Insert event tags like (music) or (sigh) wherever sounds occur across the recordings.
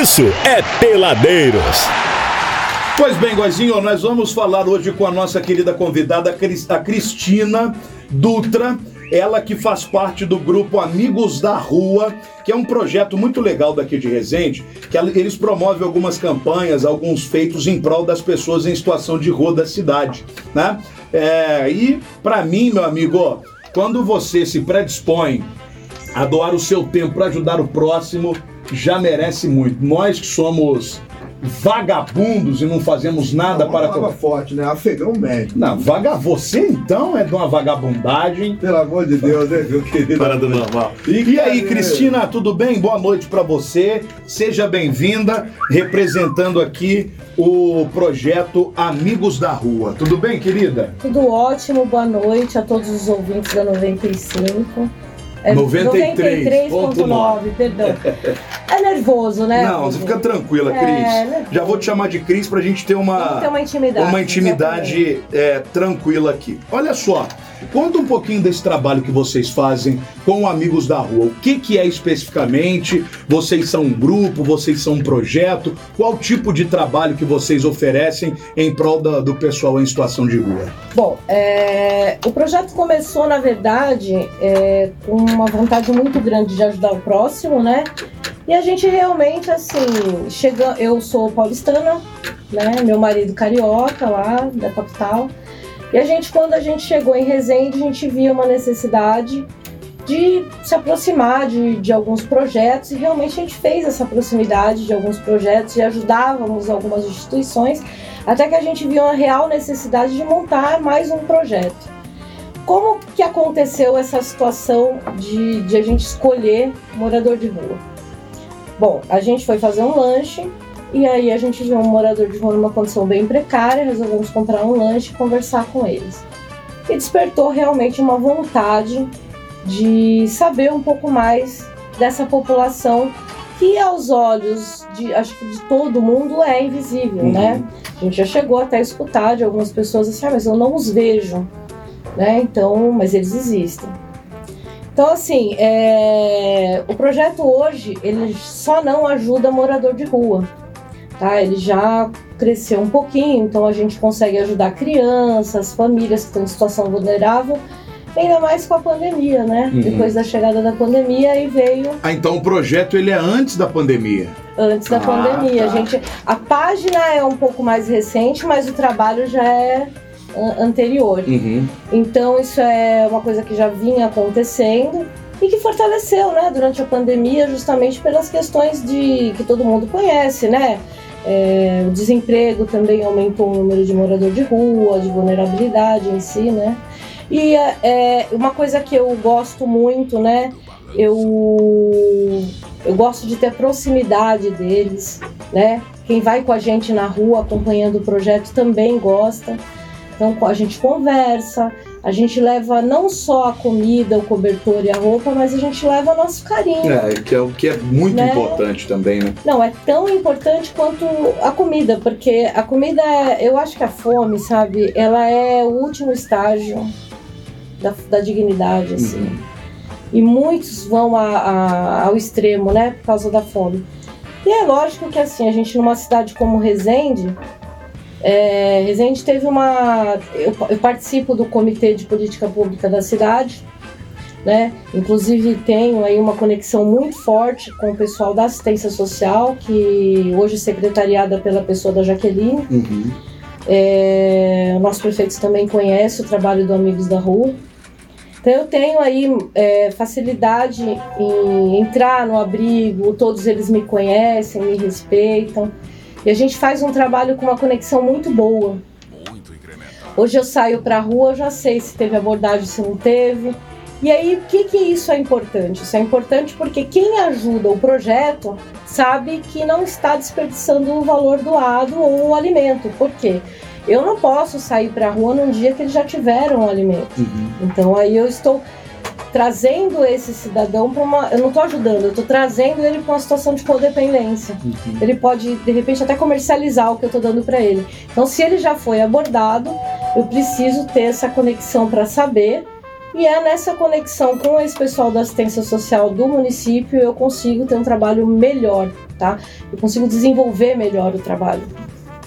isso é Peladeiros. Pois bem, Goizinho, nós vamos falar hoje com a nossa querida convidada, a Cristina Dutra. Ela que faz parte do grupo Amigos da Rua, que é um projeto muito legal daqui de Resende, que eles promovem algumas campanhas, alguns feitos em prol das pessoas em situação de rua da cidade, né? É, e para mim, meu amigo, quando você se predispõe a doar o seu tempo para ajudar o próximo, já merece muito. Nós que somos vagabundos e não fazemos nada não, para. Palavra forte, né? Afegão médio. Não, vaga... você então é de uma vagabundagem. Pelo amor de Deus, né, meu querido? Para do normal. E, e aí, Cristina, tudo bem? Boa noite para você. Seja bem-vinda, representando aqui o projeto Amigos da Rua. Tudo bem, querida? Tudo ótimo, boa noite a todos os ouvintes da 95. É 93.9, perdão. (laughs) É nervoso, né? Não, você fica tranquila, é, Cris. É, Já vou te chamar de Cris pra gente ter uma, ter uma intimidade, uma intimidade é, tranquila aqui. Olha só, Conta um pouquinho desse trabalho que vocês fazem com Amigos da Rua. O que, que é especificamente? Vocês são um grupo, vocês são um projeto? Qual tipo de trabalho que vocês oferecem em prol da, do pessoal em situação de rua? Bom, é, o projeto começou, na verdade, é, com uma vontade muito grande de ajudar o próximo, né? E a gente realmente, assim, chega. Eu sou paulistana, né? Meu marido carioca lá da capital. E a gente, quando a gente chegou em Resende, a gente via uma necessidade de se aproximar de, de alguns projetos e realmente a gente fez essa proximidade de alguns projetos e ajudávamos algumas instituições até que a gente viu a real necessidade de montar mais um projeto. Como que aconteceu essa situação de, de a gente escolher morador de rua? Bom, a gente foi fazer um lanche e aí a gente viu um morador de rua numa condição bem precária, resolvemos comprar um lanche e conversar com eles. E despertou realmente uma vontade de saber um pouco mais dessa população que aos olhos de acho que de todo mundo é invisível, uhum. né? A gente já chegou até a escutar de algumas pessoas assim, ah, mas eu não os vejo, né? Então, mas eles existem. Então, assim, é... o projeto hoje ele só não ajuda morador de rua tá? Ele já cresceu um pouquinho, então a gente consegue ajudar crianças, famílias que estão em situação vulnerável, ainda mais com a pandemia, né? Uhum. Depois da chegada da pandemia aí veio. Ah, então o projeto ele é antes da pandemia. Antes da ah, pandemia, tá. a gente, a página é um pouco mais recente, mas o trabalho já é anterior. Uhum. Então isso é uma coisa que já vinha acontecendo e que fortaleceu, né, durante a pandemia, justamente pelas questões de que todo mundo conhece, né? É, o desemprego também aumentou o número de morador de rua, de vulnerabilidade em si, né? E é, é, uma coisa que eu gosto muito, né? Eu, eu gosto de ter proximidade deles, né? Quem vai com a gente na rua acompanhando o projeto também gosta. Então a gente conversa, a gente leva não só a comida, o cobertor e a roupa, mas a gente leva nosso carinho. É, que é o que é muito né? importante também, né? Não, é tão importante quanto a comida, porque a comida, eu acho que a fome, sabe, ela é o último estágio da, da dignidade, assim. Uhum. E muitos vão a, a, ao extremo, né, por causa da fome. E é lógico que assim, a gente numa cidade como Resende, é, Resende teve uma. Eu, eu, participo do Comitê de Política Pública da cidade, né? Inclusive tenho aí uma conexão muito forte com o pessoal da assistência social, que hoje é secretariada pela pessoa da Jaqueline. Uhum. É, o nosso prefeito também conhece o trabalho do Amigos da Rua. Então eu tenho aí é, facilidade em entrar no abrigo, todos eles me conhecem, me respeitam. E a gente faz um trabalho com uma conexão muito boa. Hoje eu saio para a rua, eu já sei se teve abordagem, se não teve. E aí, o que, que isso é importante? Isso é importante porque quem ajuda o projeto sabe que não está desperdiçando o valor doado ou o alimento. Por quê? Eu não posso sair para a rua num dia que eles já tiveram o alimento. Uhum. Então aí eu estou trazendo esse cidadão para uma. Eu não estou ajudando, eu estou trazendo ele para uma situação de codependência. Uhum. Ele pode, de repente, até comercializar o que eu estou dando para ele. Então, se ele já foi abordado, eu preciso ter essa conexão para saber E é nessa conexão com esse pessoal da assistência social do município eu consigo ter um trabalho melhor, tá? Eu consigo desenvolver melhor o trabalho.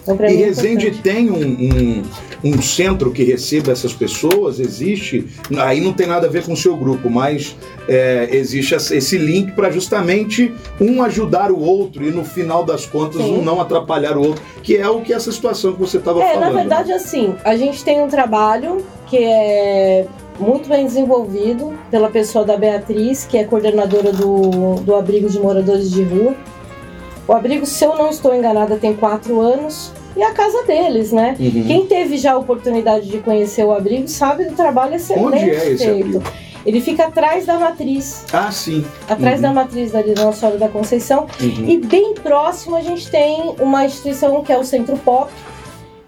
Então, E é Resende tem um, um, um centro que receba essas pessoas? Existe? Aí não tem nada a ver com o seu grupo, mas é, existe esse link para justamente um ajudar o outro e no final das contas Sim. um não atrapalhar o outro, que é o que essa situação que você estava É, falando. na verdade, assim, a gente tem um trabalho que é muito bem desenvolvido pela pessoa da Beatriz, que é coordenadora do, do abrigo de moradores de rua. O abrigo, se eu não estou enganada, tem quatro anos e é a casa deles, né? Uhum. Quem teve já a oportunidade de conhecer o abrigo sabe do trabalho excelente Onde é esse feito. abrigo? Ele fica atrás da matriz, Ah, sim. atrás Uhum. da matriz da Nossa Senhora da Conceição. Uhum. E bem próximo a gente tem uma instituição que é o Centro Pop,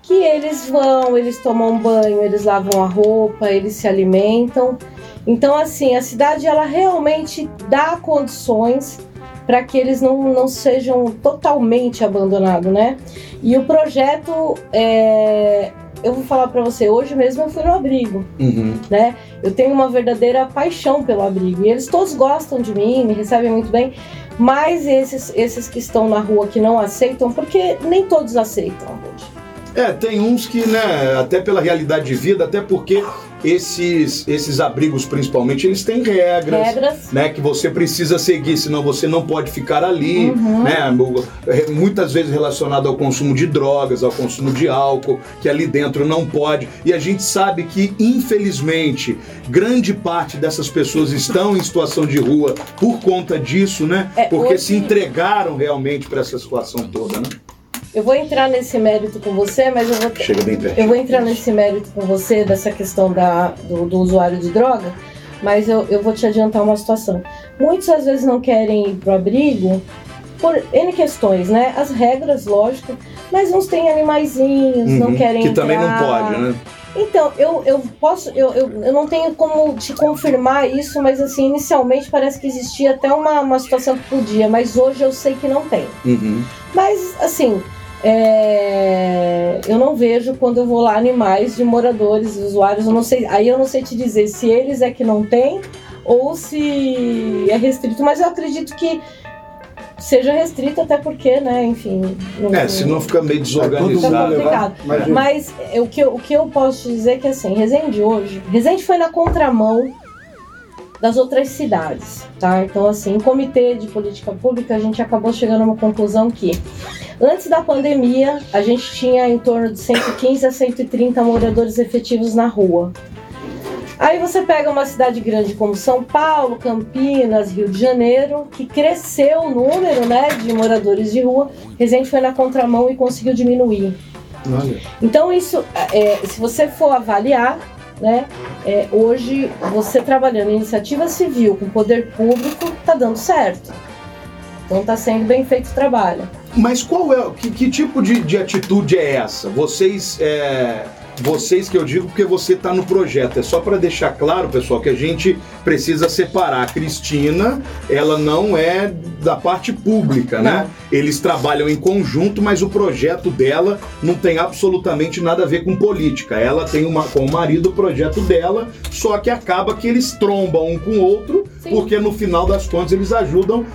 que eles vão, eles tomam banho, eles lavam a roupa, eles se alimentam. Então, assim, a cidade ela realmente dá condições para que eles não, não sejam totalmente abandonados, né? E o projeto, é, eu vou falar para você, hoje mesmo eu fui no abrigo Uhum. né? Eu tenho uma verdadeira paixão pelo abrigo. E eles todos gostam de mim, me recebem muito bem. Mas esses, esses que estão na rua que não aceitam, porque nem todos aceitam, gente. É, tem uns que, né, até pela realidade de vida, até porque esses, esses abrigos, principalmente, eles têm regras. Regras. né, que você precisa seguir, senão você não pode ficar ali, Uhum. né, muitas vezes relacionado ao consumo de drogas, ao consumo de álcool, que ali dentro não pode. E a gente sabe que, infelizmente, grande parte dessas pessoas estão em situação de rua por conta disso, né? É, Porque hoje- se entregaram realmente para essa situação toda, né? Eu vou entrar nesse mérito com você, mas eu vou. Chega bem perto. Eu vou entrar nesse mérito com você dessa questão da, do, do usuário de droga, mas eu, eu vou te adiantar uma situação. Muitos às vezes não querem ir pro abrigo por N questões, né? As regras, lógico, mas uns têm animaizinhos, não Uhum, querem que também não entrar. pode, né? Então, eu, eu posso, eu, eu, eu não tenho como te confirmar isso, mas assim, inicialmente parece que existia até uma, uma situação que podia, mas hoje eu sei que não tem. Uhum. Mas, assim, é, eu não vejo quando eu vou lá animais de moradores, usuários, eu não sei, aí eu não sei te dizer se eles é que não tem ou se é restrito, mas eu acredito que seja restrito até porque, né, enfim... não- É, senão fica meio Fica desorganizado. complicado. Imagina. Mas é, o que, eu, o que eu posso te dizer é que assim, Resende hoje, Resende foi na contramão das outras cidades, tá? Então assim, em comitê de política pública a gente acabou chegando a uma conclusão que antes da pandemia a gente tinha em torno de 115 a 130 moradores efetivos na rua. Aí você pega uma cidade grande como São Paulo, Campinas, Rio de Janeiro, que cresceu o número né, de moradores de rua, Resende foi na contramão e conseguiu diminuir. Olha. Então isso, é, se você for avaliar, né, é, hoje você trabalhando em iniciativa civil com poder público está dando certo. Então está sendo bem feito o trabalho. Mas qual é, que, que tipo de, de atitude é essa? Vocês, é, vocês que eu digo porque você está no projeto. É só para deixar claro, pessoal, que a gente precisa separar. A Cristina, ela não é da parte pública, né? Eles trabalham em conjunto, mas o projeto dela não tem absolutamente nada a ver com política. Ela tem uma, com o marido o projeto dela, só que acaba que eles trombam um com o outro, Sim. porque no final das contas eles ajudam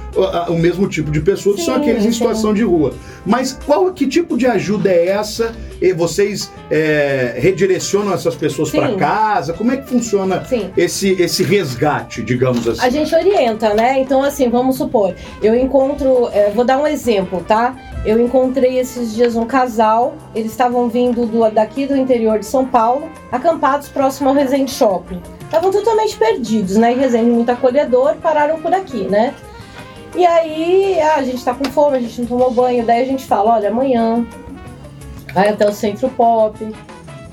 o mesmo tipo de pessoa, que são aqueles em situação de rua. Mas qual que tipo de ajuda é essa? E vocês é, redirecionam essas pessoas para casa? Como é que funciona esse, esse resgate, digamos assim? A gente orienta, né? Então, assim, vamos supor, eu encontro, é, vou dar um exemplo, tá? Eu encontrei esses dias um casal, eles estavam vindo do, daqui do interior de São Paulo, acampados próximo ao Resende Shopping. Estavam totalmente perdidos, né? E Resende muito acolhedor, pararam por aqui, né? E aí, ah, a gente tá com fome, a gente não tomou banho, daí a gente fala, olha, amanhã vai até o Centro Pop,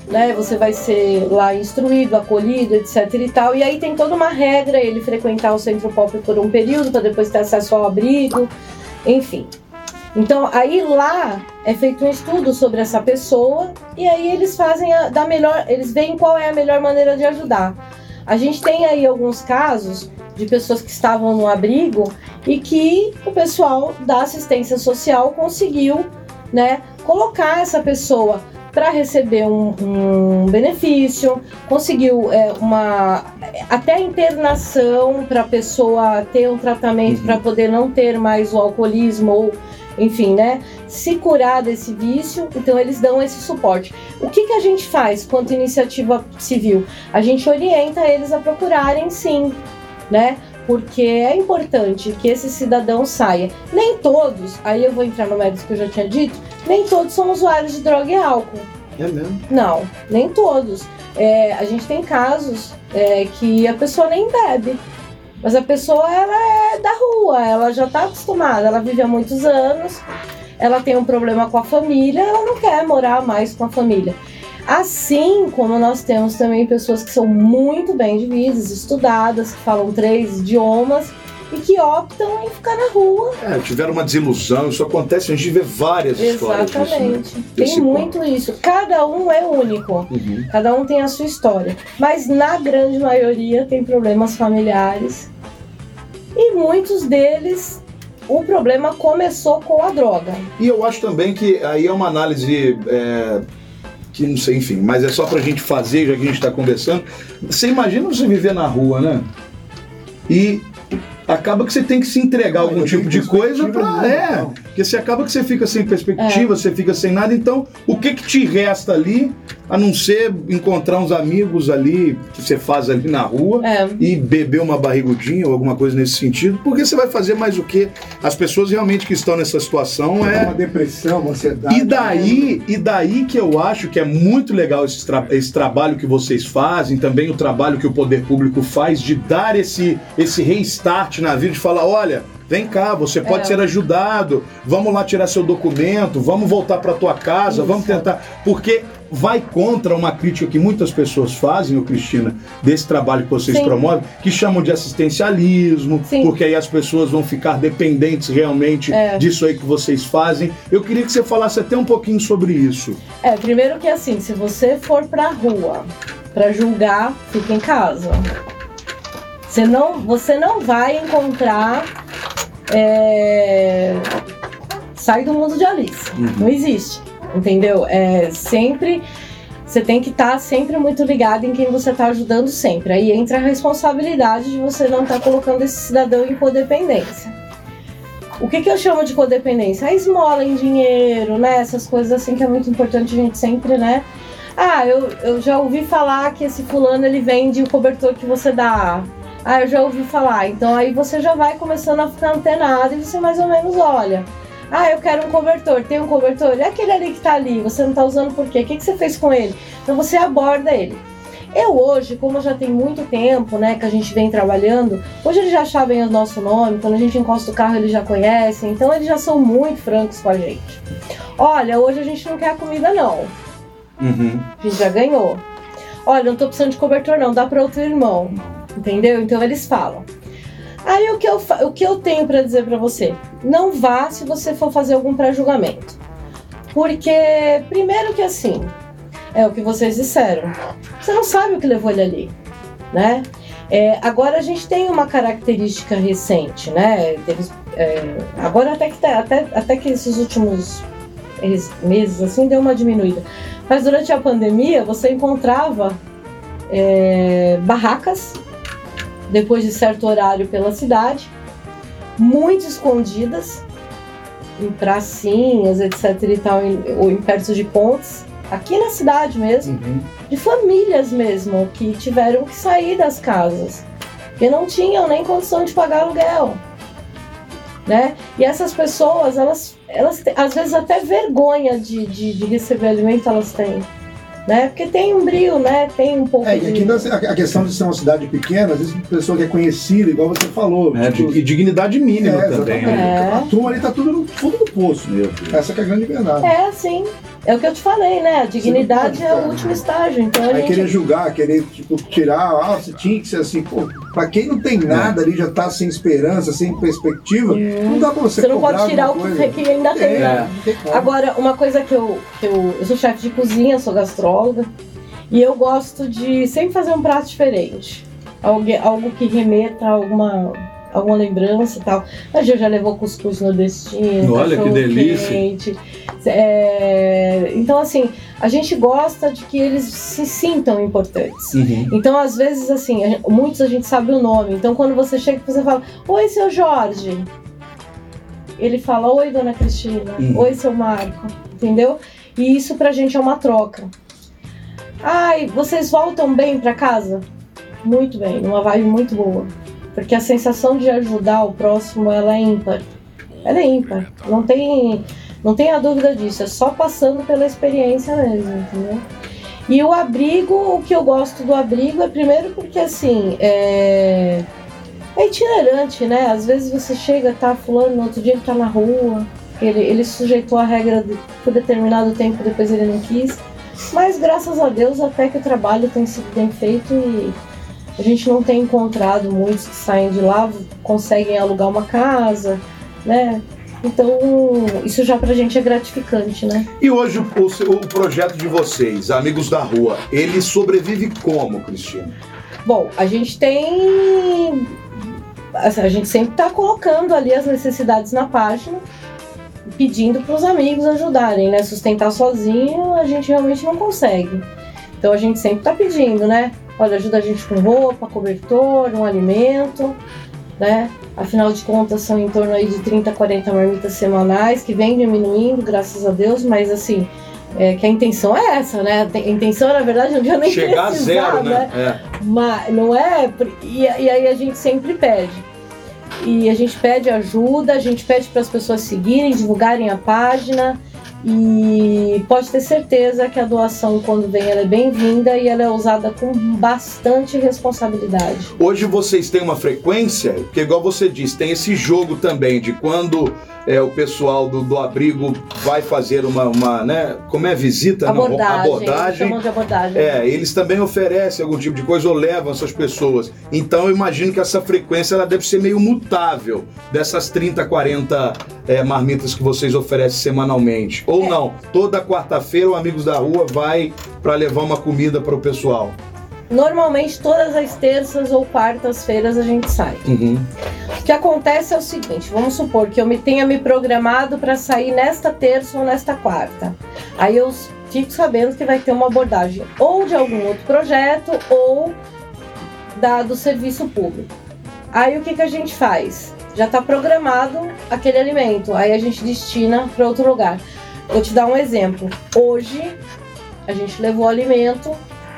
né? Você vai ser lá instruído, acolhido, etc e tal. E aí tem toda uma regra ele frequentar o Centro Pop por um período para depois ter acesso ao abrigo, enfim. Então aí lá é feito um estudo sobre essa pessoa e aí eles fazem a, da melhor, eles veem qual é a melhor maneira de ajudar. A gente tem aí alguns casos de pessoas que estavam no abrigo e que o pessoal da assistência social conseguiu, né, colocar essa pessoa para receber um, um benefício, conseguiu é, uma até internação para a pessoa ter um tratamento Uhum. para poder não ter mais o alcoolismo ou enfim, né? Se curar desse vício, então eles dão esse suporte. O que, que a gente faz quanto iniciativa civil? A gente orienta eles a procurarem sim, né? Porque é importante que esse cidadão saia. Nem todos, aí eu vou entrar no mérito que eu já tinha dito, nem todos são usuários de droga e álcool. É mesmo. Não, nem todos. É, a gente tem casos é, que a pessoa nem bebe. Mas a pessoa ela é da rua, ela já está acostumada, ela vive há muitos anos, ela tem um problema com a família, ela não quer morar mais com a família. Assim como nós temos também pessoas que são muito bem de vidas, estudadas, que falam três idiomas e que optam em ficar na rua. É, tiveram uma desilusão, isso acontece, a gente vê várias histórias disso, né? Exatamente. Desse Tem muito isso. Cada um é único. Uhum. Cada um tem a sua história. Mas na grande maioria tem problemas familiares. E muitos deles, o problema começou com a droga. E eu acho também que aí é uma análise é, que não sei, enfim, mas é só pra gente fazer, já que a gente tá conversando. Você imagina você viver na rua, né? E acaba que você tem que se entregar algum tipo de coisa pra. É. porque você acaba que você fica sem perspectiva, você fica sem nada. Então, o que que te resta ali, a não ser encontrar uns amigos ali que você faz ali na rua? É. e beber uma barrigudinha ou alguma coisa nesse sentido, porque você vai fazer mais o quê? As pessoas realmente que estão nessa situação é. Uma depressão, uma ansiedade. E daí, e daí que eu acho que é muito legal esse, tra- esse trabalho que vocês fazem, também o trabalho que o poder público faz de dar esse, esse restart na vida, de falar, olha, vem cá, você pode É. ser ajudado, vamos lá tirar seu documento, vamos voltar para tua casa, Isso. vamos tentar, porque vai contra uma crítica que muitas pessoas fazem, ô Cristina, desse trabalho que vocês Sim. promovem, que chamam de assistencialismo, Sim. porque aí as pessoas vão ficar dependentes realmente É. disso aí que vocês fazem. Eu queria que você falasse até um pouquinho sobre isso. É, primeiro que assim, se você for pra rua pra julgar, fica em casa. Você não, você não vai encontrar. É, sai do mundo de Alice. Uhum. Não existe. Entendeu? É sempre. Você tem que estar sempre muito ligado em quem você está ajudando sempre. Aí entra a responsabilidade de você não estar colocando esse cidadão em codependência. O que, que eu chamo de codependência? A esmola em dinheiro, né? Essas coisas assim que é muito importante a gente sempre, né? Ah, eu, eu já ouvi falar que esse fulano ele vende o cobertor que você dá. Ah, eu já ouvi falar. Então aí você já vai começando a ficar antenado e você mais ou menos olha. Ah, eu quero um cobertor. Tem um cobertor? É aquele ali que tá ali. Você não tá usando por quê? O que, que você fez com ele? Então você aborda ele. Eu hoje, como já tem muito tempo, né, que a gente vem trabalhando, hoje eles já sabem o nosso nome, quando a gente encosta o carro eles já conhecem, então eles já são muito francos com a gente. Olha, hoje a gente não quer a comida não, Uhum. a gente já ganhou. Olha, não tô precisando de cobertor não, dá para outro irmão, entendeu? Então eles falam. Aí o que eu, o que eu tenho para dizer para você? Não vá se você for fazer algum pré-julgamento. Porque, primeiro que assim, é o que vocês disseram. Você não sabe o que levou ele ali, né? É, agora a gente tem uma característica recente, né? Teve, é, agora até que, até, até que esses últimos es- meses assim deu uma diminuída. Mas durante a pandemia você encontrava é, barracas depois de certo horário pela cidade, muito escondidas em pracinhas, etc e tal, em- ou em perto de pontes, aqui na cidade mesmo Uhum. de famílias mesmo que tiveram que sair das casas, porque não tinham nem condição de pagar aluguel, né? E essas pessoas, elas, elas têm, às vezes até vergonha de, de, de receber alimento elas têm, né? Porque tem um brilho, né? Tem um pouco É, e de... aqui nós- a questão de ser uma cidade pequena, às vezes a pessoa que é conhecida, igual você falou. É, tipo, e dignidade mínima é, também. exatamente. né? É. A turma ali tá tudo no fundo do poço. Deus. Essa que é a grande verdade. É, sim. É o que eu te falei, né? A dignidade pode é o último estágio. Então a Aí gente querer julgar, querer tipo, tirar, ah, você tinha que ser assim, pô, pra quem não tem nada ali, já tá sem esperança, sem perspectiva, não dá pra você Você não pode tirar o que, que ainda tem. É, né? tem como. Agora, uma coisa que eu, que eu. Eu sou chefe de cozinha, sou gastróloga. E eu gosto de sempre fazer um prato diferente. Algo, algo que remeta a alguma, alguma lembrança e tal. A Gil já levou cuscuz nordestino. Olha, que delícia. quente. É, então, assim, a gente gosta de que eles se sintam importantes. Uhum. Então, às vezes, assim, a muitos a gente sabe o nome. Então, quando você chega e você fala, Oi, seu Jorge. Ele fala, Oi, dona Cristina. Uhum. Oi, seu Marco. Entendeu? E isso pra gente é uma troca. Ai, vocês voltam bem pra casa? Muito bem, numa vibe muito boa. Porque a sensação de ajudar o próximo, ela é ímpar. Ela é ímpar. Não tem, não tem a dúvida disso. É só passando pela experiência mesmo, entendeu? E o abrigo, o que eu gosto do abrigo é primeiro porque assim, é, é itinerante, né? Às vezes você chega, tá fulano, no outro dia ele tá na rua, ele, ele sujeitou a regra de- por determinado tempo, depois ele não quis. Mas graças a Deus até que o trabalho tem sido bem feito e a gente não tem encontrado muitos que saem de lá, conseguem alugar uma casa, né? Então, isso já pra gente é gratificante, né? E hoje o, seu- o projeto de vocês, Amigos da Rua, ele sobrevive como, Cristina? Bom, a gente tem. assim, a gente sempre está colocando ali as necessidades na página, pedindo para os amigos ajudarem, né? Sustentar sozinho a gente realmente não consegue. Então a gente sempre está pedindo, né? Olha, ajuda a gente com roupa, cobertor, um alimento, né? Afinal de contas, são em torno aí de 30, 40 marmitas semanais, que vem diminuindo, graças a Deus, mas assim, é, que a intenção é essa, né? A intenção, na verdade, não devia nem Chegar a precisar, zero, né? É. mas não é. E, e aí a gente sempre pede. E a gente pede ajuda, a gente pede para as pessoas seguirem, divulgarem a página. E pode ter certeza que a doação, quando vem, ela é bem-vinda e ela é usada com bastante responsabilidade. Hoje vocês têm uma frequência, porque igual você disse, tem esse jogo também de quando é, o pessoal do, do abrigo vai fazer uma, uma, né? Como é visita? Não, Abordagem. abordagem. Abordagem. É, eles também oferecem algum tipo de coisa ou levam essas pessoas. Então eu imagino que essa frequência ela deve ser meio mutável dessas 30, 40 é, marmitas que vocês oferecem semanalmente. É. Ou não, toda quarta-feira o Amigos da Rua vai para levar uma comida para o pessoal. Normalmente, todas as terças ou quartas-feiras a gente sai. Uhum. O que acontece é o seguinte: vamos supor que eu me tenha me programado para sair nesta terça ou nesta quarta. Aí eu fico sabendo que vai ter uma abordagem ou de algum outro projeto ou da, do serviço público. Aí o que, que a gente faz? Já está programado aquele alimento, aí a gente destina para outro lugar. Vou te dar um exemplo. Hoje a gente levou alimento,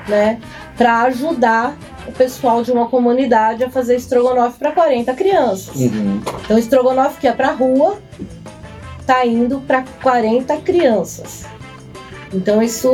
né, para ajudar o pessoal de uma comunidade a fazer estrogonofe para 40 crianças. Uhum. Então, estrogonofe que é pra rua, tá indo para 40 crianças. Então, isso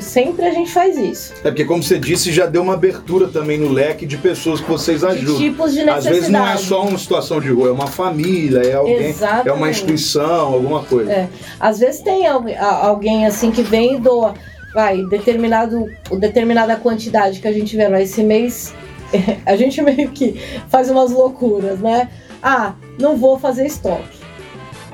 sempre a gente faz isso. É porque, como você disse, já deu uma abertura também no leque de pessoas que vocês De ajudam. tipos de Às necessidade. vezes não é só uma situação de rua, é uma família, é alguém, Exatamente. é uma instituição, alguma coisa. É. Às vezes tem alguém assim que vem e doa, vai, determinado, determinada quantidade que a gente vê, mas esse mês (laughs) a gente meio que faz umas loucuras, né? Ah, não vou fazer estoque.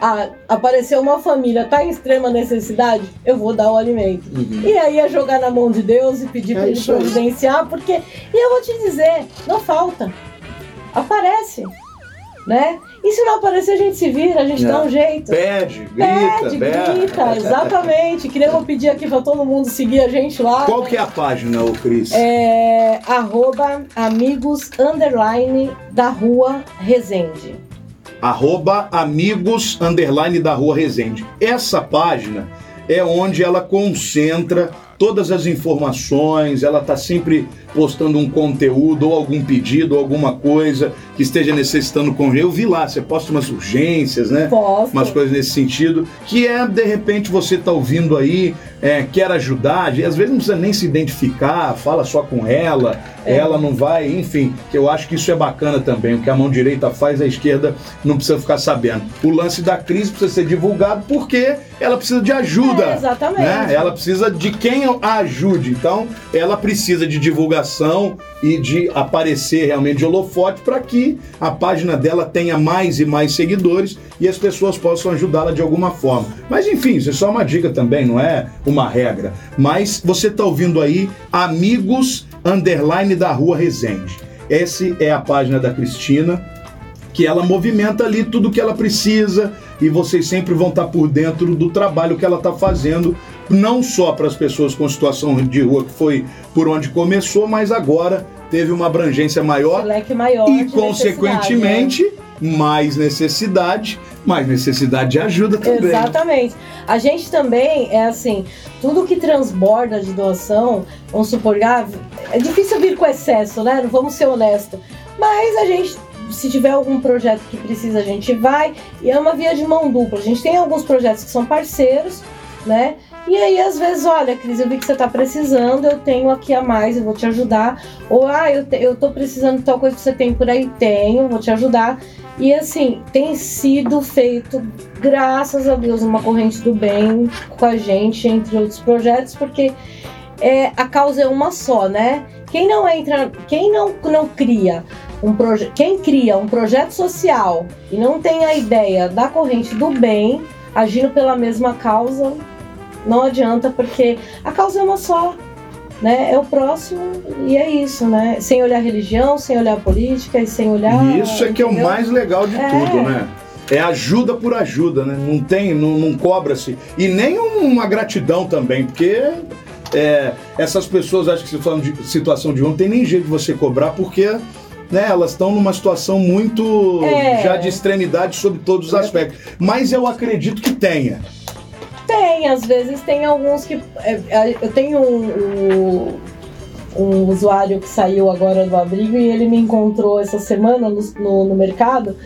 Ah, apareceu uma família, tá em extrema necessidade, eu vou dar o alimento. Uhum. E aí é jogar na mão de Deus e pedir É pra ele providenciar, porque. E eu vou te dizer, não falta. Aparece. Né? E se não aparecer, a gente se vira, a gente É. dá um jeito. Pede, grita, Pede, berra. grita, (laughs) exatamente. Que nem eu vou pedir aqui pra todo mundo seguir a gente lá. Qual que é a página, ô Cris? É arroba amigos underline da rua Resende. Arroba amigos underline da rua Resende. Essa página é onde ela concentra todas as informações, ela está sempre postando um conteúdo ou algum pedido ou alguma coisa que esteja necessitando com eu vi lá, você posta umas urgências, né? Posso. umas coisas nesse sentido, que é de repente você tá ouvindo aí, é, quer ajudar, às vezes não precisa nem se identificar, fala só com ela, É. ela não vai, enfim, que eu acho que isso é bacana também, o que a mão direita faz, a esquerda não precisa ficar sabendo. O lance da crise precisa ser divulgado porque ela precisa de ajuda. É, exatamente. né? Ela precisa de quem a ajude, então ela precisa de divulgação e de aparecer realmente de holofote para que a página dela tenha mais e mais seguidores e as pessoas possam ajudá-la de alguma forma. Mas enfim, isso é só uma dica também, não é uma regra. Mas você está ouvindo aí Amigos Underline da Rua Resende. Essa é a página da Cristina que ela movimenta ali tudo que ela precisa, e vocês sempre vão estar por dentro do trabalho que ela está fazendo, não só para as pessoas com situação de rua, que foi por onde começou, mas agora teve uma abrangência maior maior e, de consequentemente, mais necessidade, mais necessidade de ajuda também. Exatamente. A gente também é assim, tudo que transborda de doação, vamos supor, ah, é difícil vir com excesso, né? Vamos ser honestos. Mas a gente, se tiver algum projeto que precisa, a gente vai. E é uma via de mão dupla. A gente tem alguns projetos que são parceiros, né? E aí, às vezes, olha, Cris, eu vi que você tá precisando, eu tenho aqui a mais, eu vou te ajudar. Ou, ah, eu, te, eu tô precisando de tal coisa que você tem por aí, tenho, vou te ajudar. E assim, tem sido feito, graças a Deus, uma corrente do bem com a gente, entre outros projetos, porque é, a causa é uma só, né? Quem não entra, quem não, não cria um projeto, quem cria um projeto social e não tem a ideia da corrente do bem, agindo pela mesma causa, não adianta, porque a causa é uma só né? É o próximo e é isso, né? Sem olhar religião, sem olhar política e sem olhar. Isso é que é o mais legal de É. tudo, né? É ajuda por ajuda, né? Não tem, não, não cobra-se. E nem uma gratidão também, porque é, essas pessoas, acho que se falando de situação de rua, não tem nem jeito de você cobrar, porque né, elas estão numa situação muito É. já de extremidade sobre todos os aspectos. Mas eu acredito que tenha. Tem, às vezes tem alguns que. é, é, Eu tenho um, um- um usuário que saiu agora do abrigo e ele me encontrou essa semana no, no, no mercado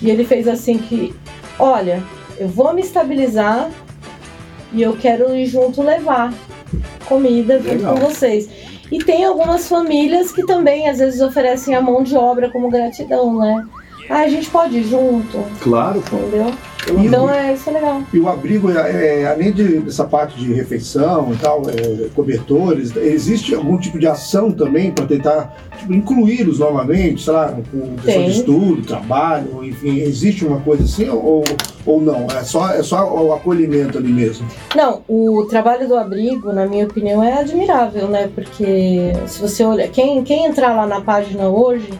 e ele fez assim que, olha, eu vou me estabilizar e eu quero ir junto levar comida junto com vocês. E tem algumas famílias que também às vezes oferecem a mão de obra como gratidão, né? Ah, a gente pode ir junto, Claro, pô. entendeu? E- Então é isso é legal. E o abrigo, é, é, além de, dessa parte de refeição e tal, é, cobertores, existe algum tipo de ação também para tentar tipo, incluí-los novamente, sei lá, com questão de estudo, trabalho, enfim, existe uma coisa assim ou, ou não? É só, é só o acolhimento ali mesmo? Não, o trabalho do abrigo, na minha opinião, é admirável, né? Porque se você olha, quem, quem entrar lá na página hoje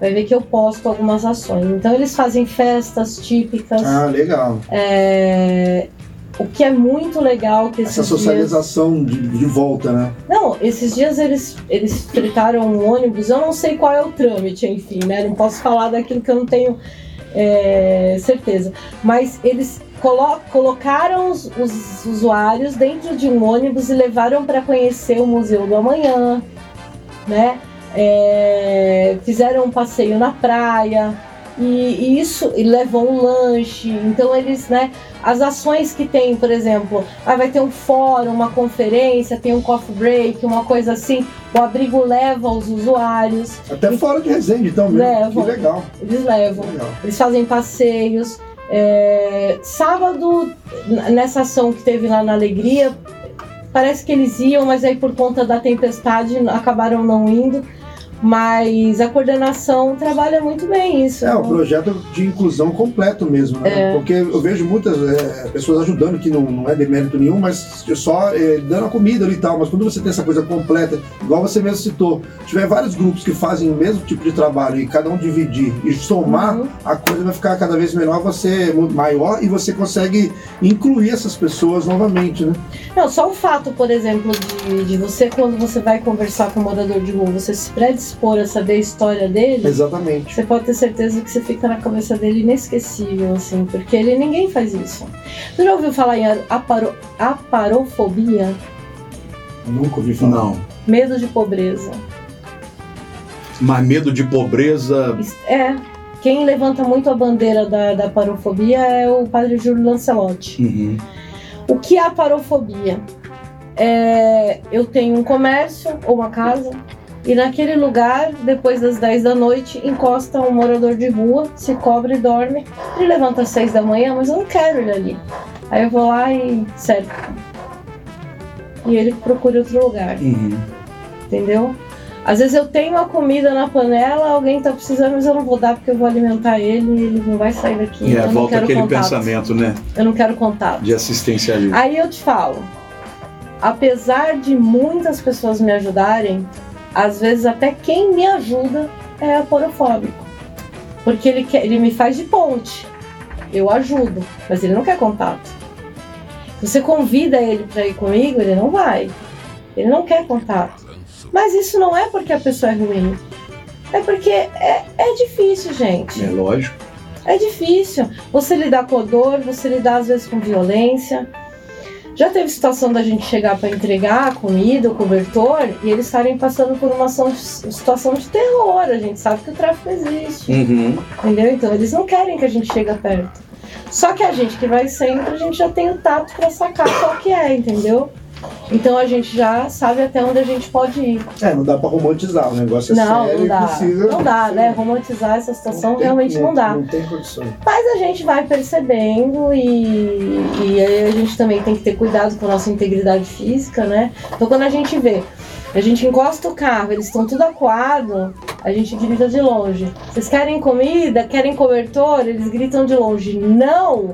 vai ver que eu posto algumas ações. Então eles fazem festas típicas. Ah, legal. é, O que é muito legal que Essa dias. socialização de, de volta, né? Não, esses dias eles, eles fretaram um ônibus, eu não sei qual é o trâmite, enfim, né? Não posso falar daquilo que eu não tenho é, certeza. Mas eles colo colocaram os, os usuários dentro de um ônibus e levaram para conhecer o Museu do Amanhã, né? É, fizeram um passeio na praia. E, e isso e levou um lanche, então eles, né, as ações que tem, por exemplo, ah, vai ter um fórum, uma conferência, tem um coffee break, uma coisa assim, o abrigo leva os usuários, Até fora de Resende, então, mesmo. Levam. Que legal. eles levam, legal. eles fazem passeios. É, sábado, nessa ação que teve lá na Alegria, parece que eles iam, mas aí por conta da tempestade acabaram não indo. Mas a coordenação trabalha muito bem isso. É, um projeto de inclusão completo mesmo, né? Porque eu vejo muitas é, pessoas ajudando, que não, não é demérito nenhum, mas só é, dando a comida ali e tal. Mas quando você tem essa coisa completa, igual você mesmo citou, tiver vários grupos que fazem o mesmo tipo de trabalho e cada um dividir e somar, Uhum. a coisa vai ficar cada vez menor, você maior e você consegue incluir essas pessoas novamente, né? Não, só o fato, por exemplo, de, de você, quando você vai conversar com um morador de rua, você se predispor a saber a história dele, Exatamente. você pode ter certeza que você fica na cabeça dele inesquecível, assim, porque ele ninguém faz isso. Você já ouviu falar em aparo, aparofobia? Nunca ouvi falar. Não. Medo de pobreza. Mas medo de pobreza. É. Quem levanta muito a bandeira da, da parofobia é o padre Júlio Lancelotti. Uhum. O que é a parofobia? É, eu tenho um comércio ou uma casa e naquele lugar, depois das 10 da noite, encosta um morador de rua, se cobre e dorme. Ele levanta às 6 da manhã, mas eu não quero ele ali. Aí eu vou lá e cerco. E ele procura outro lugar, Uhum. entendeu? Às vezes eu tenho a comida na panela, alguém tá precisando, mas eu não vou dar porque eu vou alimentar ele e ele não vai sair daqui. É, eu não volta aquele contato. pensamento, né? Eu não quero contato. De assistencialismo. Aí eu te falo, apesar de muitas pessoas me ajudarem, às vezes até quem me ajuda é aporofóbico. Porque ele, quer, ele me faz de ponte. eu ajudo, mas ele não quer contato. Se você convida ele para ir comigo, ele não vai. Ele não quer contato. Mas isso não é porque a pessoa é ruim. É porque é, é difícil, gente. É lógico. É difícil. Você lidar com dor, você lidar às vezes com violência. Já teve situação da gente chegar para entregar comida, o cobertor, e eles estarem passando por uma situação de terror. A gente sabe que o tráfico existe. Uhum. Entendeu? Então eles não querem que a gente chegue perto. Só que a gente que vai sempre, a gente já tem o tato para sacar qual que é, entendeu? Então a gente já sabe até onde a gente pode ir. É, não dá pra romantizar, o negócio é não, sério não dá. precisa... Não dá, né? Romantizar essa situação Não tem- realmente não dá. Não tem condições. Mas a gente vai percebendo e, e aí a gente também tem que ter cuidado com a nossa integridade física, né? Então quando a gente vê, a gente encosta o carro, eles estão tudo acuado, a gente grita de longe. Vocês querem comida? Querem cobertor? Eles gritam de longe. Não!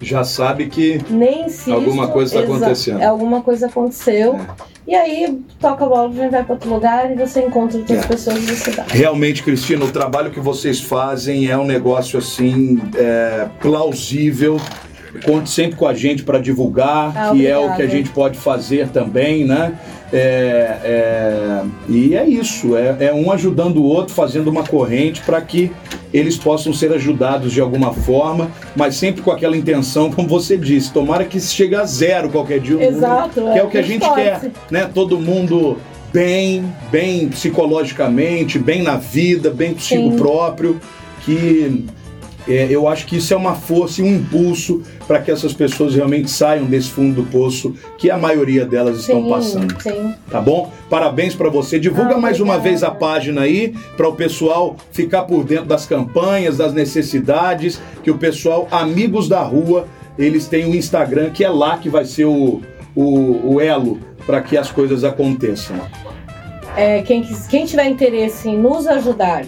Já sabe que Nem insisto. Alguma coisa tá Exa- acontecendo. É, alguma coisa aconteceu. É. E aí toca a bola, vai para outro lugar e você encontra outras É. pessoas da cidade. Realmente, Cristina, o trabalho que vocês fazem é um negócio assim é, plausível. Conte sempre com a gente para divulgar, Ah, que é o que a gente pode fazer também, né? É, é, e é isso, é, é um ajudando o outro, fazendo uma corrente para que eles possam ser ajudados de alguma forma, mas sempre com aquela intenção, como você disse, tomara que chegue a zero qualquer dia. Exato, Que é é, o que a gente torce. quer né? Todo mundo bem, bem psicologicamente, bem na vida, bem consigo Sim. próprio, que é, eu acho que isso é uma força e um impulso para que essas pessoas realmente saiam desse fundo do poço que a maioria delas estão sim, passando. sim. Tá bom? Parabéns para você. Divulga Ah, mais uma obrigada. vez a página aí para o pessoal ficar por dentro das campanhas, das necessidades, que o pessoal Amigos da Rua, eles têm o Instagram que é lá que vai ser o, o, o elo para que as coisas aconteçam. É, quem, quem tiver interesse em nos ajudar,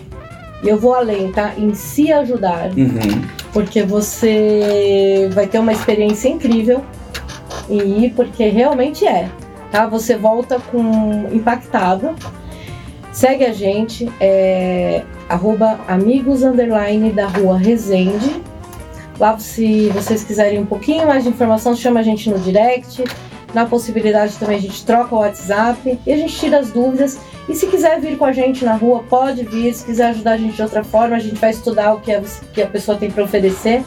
e eu vou além, tá? Em se ajudar, Uhum. porque você vai ter uma experiência incrível ir, porque realmente é, tá? Você volta com impactado. Segue a gente, é arroba amigos underline da rua Resende. Lá, se vocês quiserem um pouquinho mais de informação, chama a gente no direct. Na possibilidade também a gente troca o WhatsApp e a gente tira as dúvidas. E se quiser vir com a gente na rua, pode vir. Se quiser ajudar a gente de outra forma, a gente vai estudar o que a, que a pessoa tem para oferecer.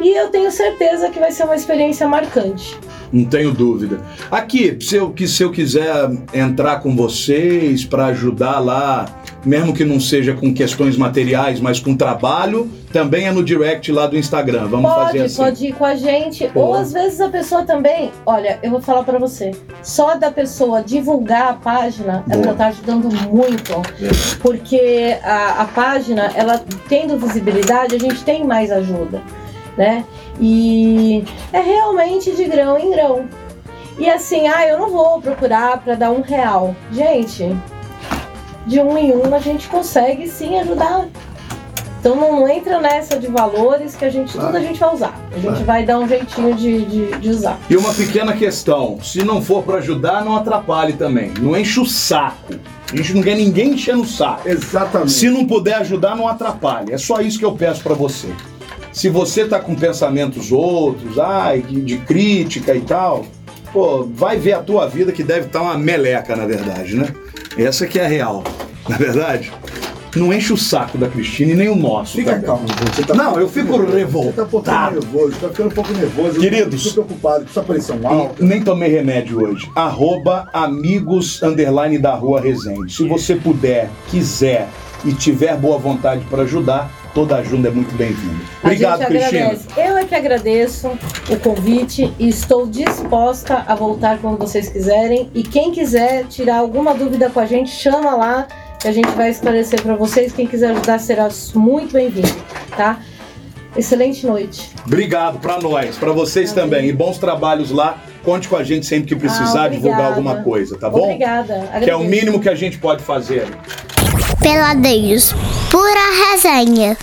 E eu tenho certeza que vai ser uma experiência marcante. Não tenho dúvida. Aqui, se eu, se eu quiser entrar com vocês para ajudar lá, mesmo que não seja com questões materiais, mas com trabalho, também é no direct lá do Instagram. Vamos fazer Pode, assim. pode ir com a gente. Pô. Ou às vezes a pessoa também. Olha, eu vou falar pra você. Só da pessoa divulgar a página, ela Boa. já tá ajudando muito. É. Porque a, a página, ela tendo visibilidade, a gente tem mais ajuda, né? E é realmente de grão em grão. E assim, ah, eu não vou procurar pra dar um real. Gente, de um em um a gente consegue sim ajudar. Então não, entra nessa de valores que a gente Claro. tudo a gente vai usar. A gente Claro. vai dar um jeitinho de, de, de usar. E uma pequena questão: se não for para ajudar, não atrapalhe também. Não enche o saco. A gente não quer ninguém enchendo o saco. Exatamente. Se não puder ajudar, não atrapalhe. É só isso que eu peço para você. Se você tá com pensamentos outros, ai, de, de crítica e tal, pô, vai ver a tua vida que deve estar uma meleca, na verdade, né? Essa que é a real. Na verdade, não enche o saco da Cristina e nem o nosso. Fica também. calmo. Você tá Não, eu fico Você tá um revoltado. nervoso, tá ficando um pouco nervoso. Queridos. Eu tô preocupado com sua pressão alta. Nem tomei remédio hoje. Arroba amigos underline da rua Resende. Se você puder, quiser e tiver boa vontade para ajudar, toda ajuda é muito bem-vinda. Obrigado, Cristina. agradece. Eu é que agradeço o convite e estou disposta a voltar quando vocês quiserem. E quem quiser tirar alguma dúvida com a gente, chama lá que a gente vai esclarecer para vocês. Quem quiser ajudar será muito bem-vindo, tá? Excelente noite. Obrigado para nós, para vocês Amém. também. E bons trabalhos lá. Conte com a gente sempre que precisar Ah, divulgar alguma coisa, tá bom? Obrigada. Que é o agradeço. mínimo que a gente pode fazer. Peladeiros, pura resenha.